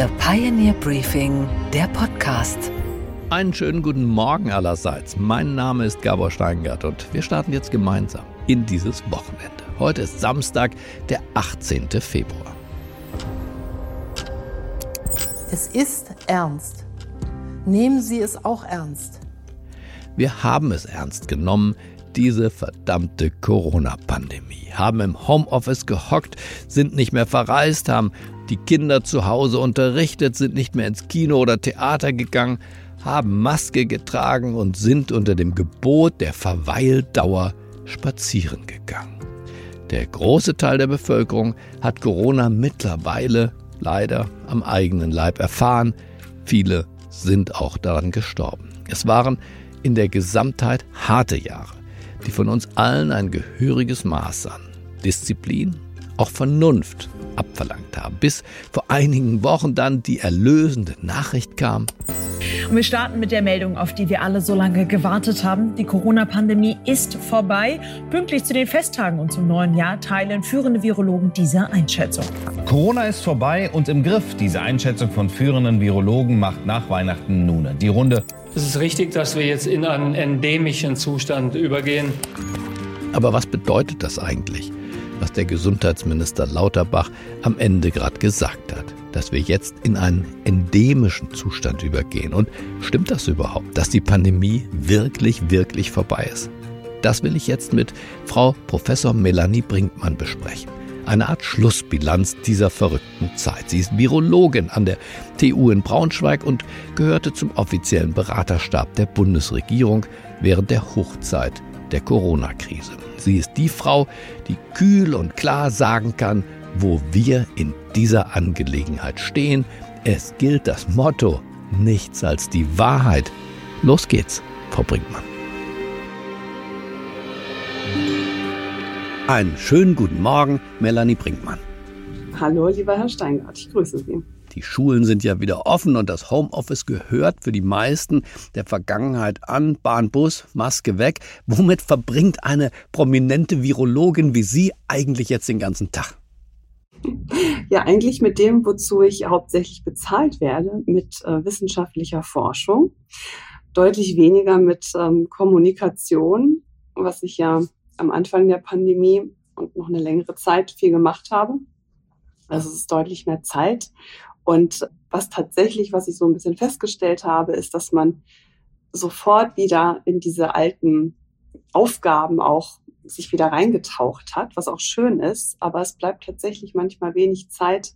The Pioneer Briefing, der Podcast. Einen schönen guten Morgen allerseits. Mein Name ist Gabor Steingart und wir starten jetzt gemeinsam in dieses Wochenende. Heute ist Samstag, der 18. Februar. Es ist ernst. Nehmen Sie es auch ernst. Wir haben es ernst genommen, diese verdammte Corona-Pandemie. Haben im Homeoffice gehockt, sind nicht mehr verreist, haben die Kinder zu Hause unterrichtet, sind nicht mehr ins Kino oder Theater gegangen, haben Maske getragen und sind unter dem Gebot der Verweildauer spazieren gegangen. Der große Teil der Bevölkerung hat Corona mittlerweile leider am eigenen Leib erfahren. Viele sind auch daran gestorben. Es waren in der Gesamtheit harte Jahre, die von uns allen ein gehöriges Maß an Disziplin, auch Vernunft abverlangt haben, bis vor einigen Wochen dann die erlösende Nachricht kam. Und wir starten mit der Meldung, auf die wir alle so lange gewartet haben. Die Corona-Pandemie ist vorbei. Pünktlich zu den Festtagen und zum neuen Jahr teilen führende Virologen diese Einschätzung. Corona ist vorbei und im Griff. Diese Einschätzung von führenden Virologen macht nach Weihnachten nun die Runde. Es ist richtig, dass wir jetzt in einen endemischen Zustand übergehen. Aber was bedeutet das eigentlich? Was der Gesundheitsminister Lauterbach am Ende gerade gesagt hat, dass wir jetzt in einen endemischen Zustand übergehen. Und stimmt das überhaupt, dass die Pandemie wirklich, wirklich vorbei ist? Das will ich jetzt mit Frau Professor Melanie Brinkmann besprechen. Eine Art Schlussbilanz dieser verrückten Zeit. Sie ist Virologin an der TU in Braunschweig und gehörte zum offiziellen Beraterstab der Bundesregierung während der Hochzeit der Corona-Krise. Sie ist die Frau, die kühl und klar sagen kann, wo wir in dieser Angelegenheit stehen. Es gilt das Motto, nichts als die Wahrheit. Los geht's, Frau Brinkmann. Einen schönen guten Morgen, Melanie Brinkmann. Hallo, lieber Herr Steingart, ich grüße Sie. Die Schulen sind ja wieder offen und das Homeoffice gehört für die meisten der Vergangenheit an. Bahn, Bus, Maske weg. Womit verbringt eine prominente Virologin wie Sie eigentlich jetzt den ganzen Tag? Ja, eigentlich mit dem, wozu ich hauptsächlich bezahlt werde, mit äh, wissenschaftlicher Forschung. Deutlich weniger mit ähm, Kommunikation, was ich ja am Anfang der Pandemie und noch eine längere Zeit viel gemacht habe. Also es ist deutlich mehr Zeit. Und was tatsächlich, was ich so ein bisschen festgestellt habe, ist, dass man sofort wieder in diese alten Aufgaben auch sich wieder reingetaucht hat, was auch schön ist. Aber es bleibt tatsächlich manchmal wenig Zeit,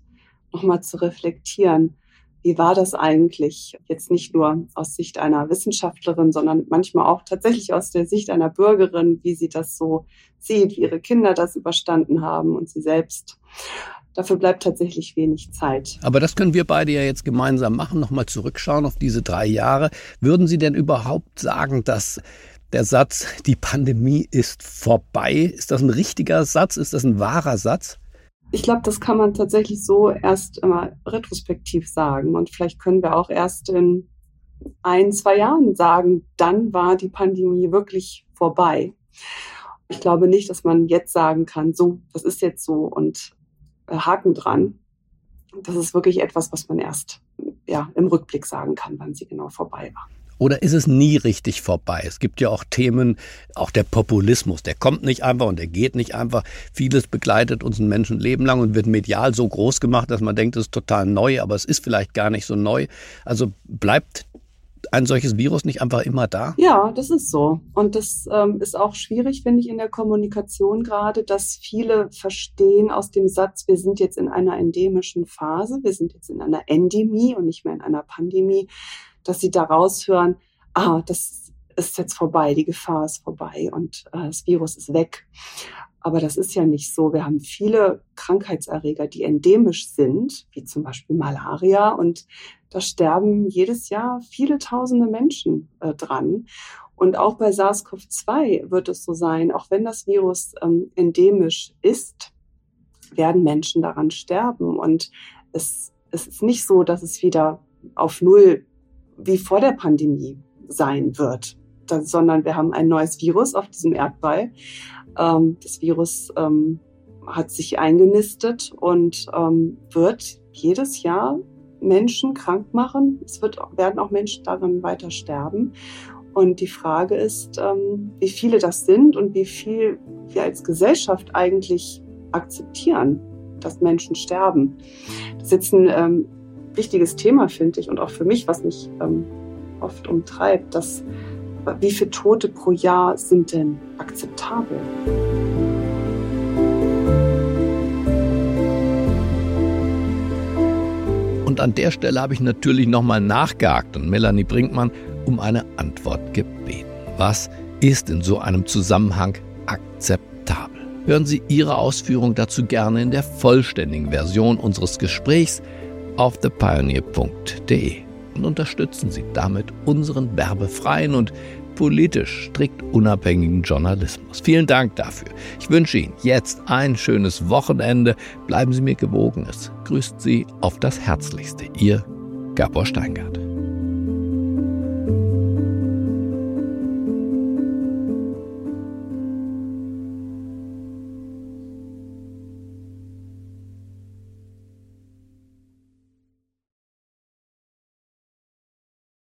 nochmal zu reflektieren. Wie war das eigentlich? Jetzt nicht nur aus Sicht einer Wissenschaftlerin, sondern manchmal auch tatsächlich aus der Sicht einer Bürgerin, wie sie das so sieht, wie ihre Kinder das überstanden haben und sie selbst. Dafür bleibt tatsächlich wenig Zeit. Aber das können wir beide ja jetzt gemeinsam machen, nochmal zurückschauen auf diese drei Jahre. Würden Sie denn überhaupt sagen, dass der Satz, die Pandemie ist vorbei, ist das ein richtiger Satz? Ist das ein wahrer Satz? Ich glaube, das kann man tatsächlich so erst immer retrospektiv sagen. Und vielleicht können wir auch erst in ein, zwei Jahren sagen, dann war die Pandemie wirklich vorbei. Ich glaube nicht, dass man jetzt sagen kann, so, das ist jetzt so und Haken dran. Das ist wirklich etwas, was man erst ja, im Rückblick sagen kann, wann sie genau vorbei war. Oder ist es nie richtig vorbei? Es gibt ja auch Themen, auch der Populismus, der kommt nicht einfach und der geht nicht einfach. Vieles begleitet uns ein Menschenleben lang und wird medial so groß gemacht, dass man denkt, es ist total neu, aber es ist vielleicht gar nicht so neu. Also bleibt ein solches Virus nicht einfach immer da? Ja, das ist so. Und das ähm, ist auch schwierig, finde ich, in der Kommunikation gerade, dass viele verstehen aus dem Satz, wir sind jetzt in einer endemischen Phase, wir sind jetzt in einer Endemie und nicht mehr in einer Pandemie, dass sie daraus hören, ah, das ist jetzt vorbei, die Gefahr ist vorbei und äh, das Virus ist weg. Aber das ist ja nicht so. Wir haben viele Krankheitserreger, die endemisch sind, wie zum Beispiel Malaria. Und da sterben jedes Jahr viele tausende Menschen äh, dran. Und auch bei SARS-CoV-2 wird es so sein, auch wenn das Virus ähm, endemisch ist, werden Menschen daran sterben. Und es, es ist nicht so, dass es wieder auf Null wie vor der Pandemie sein wird, sondern wir haben ein neues Virus auf diesem Erdball. Ähm, das Virus ähm, hat sich eingenistet und ähm, wird jedes Jahr Menschen krank machen. Es wird, werden auch Menschen daran weiter sterben. Und die Frage ist, ähm, wie viele das sind und wie viel wir als Gesellschaft eigentlich akzeptieren, dass Menschen sterben. Das ist jetzt ein ähm, wichtiges Thema, finde ich, und auch für mich, was mich ähm, oft umtreibt, dass wie viele Tote pro Jahr sind denn akzeptabel? Und an der Stelle habe ich natürlich nochmal nachgehakt und Melanie Brinkmann um eine Antwort gebeten. Was ist in so einem Zusammenhang akzeptabel? Hören Sie Ihre Ausführung dazu gerne in der vollständigen Version unseres Gesprächs auf thepioneer.de und unterstützen Sie damit unseren werbefreien und politisch strikt unabhängigen Journalismus. Vielen Dank dafür. Ich wünsche Ihnen jetzt ein schönes Wochenende. Bleiben Sie mir gewogen. Es grüßt Sie auf das Herzlichste. Ihr Gabor Steingart.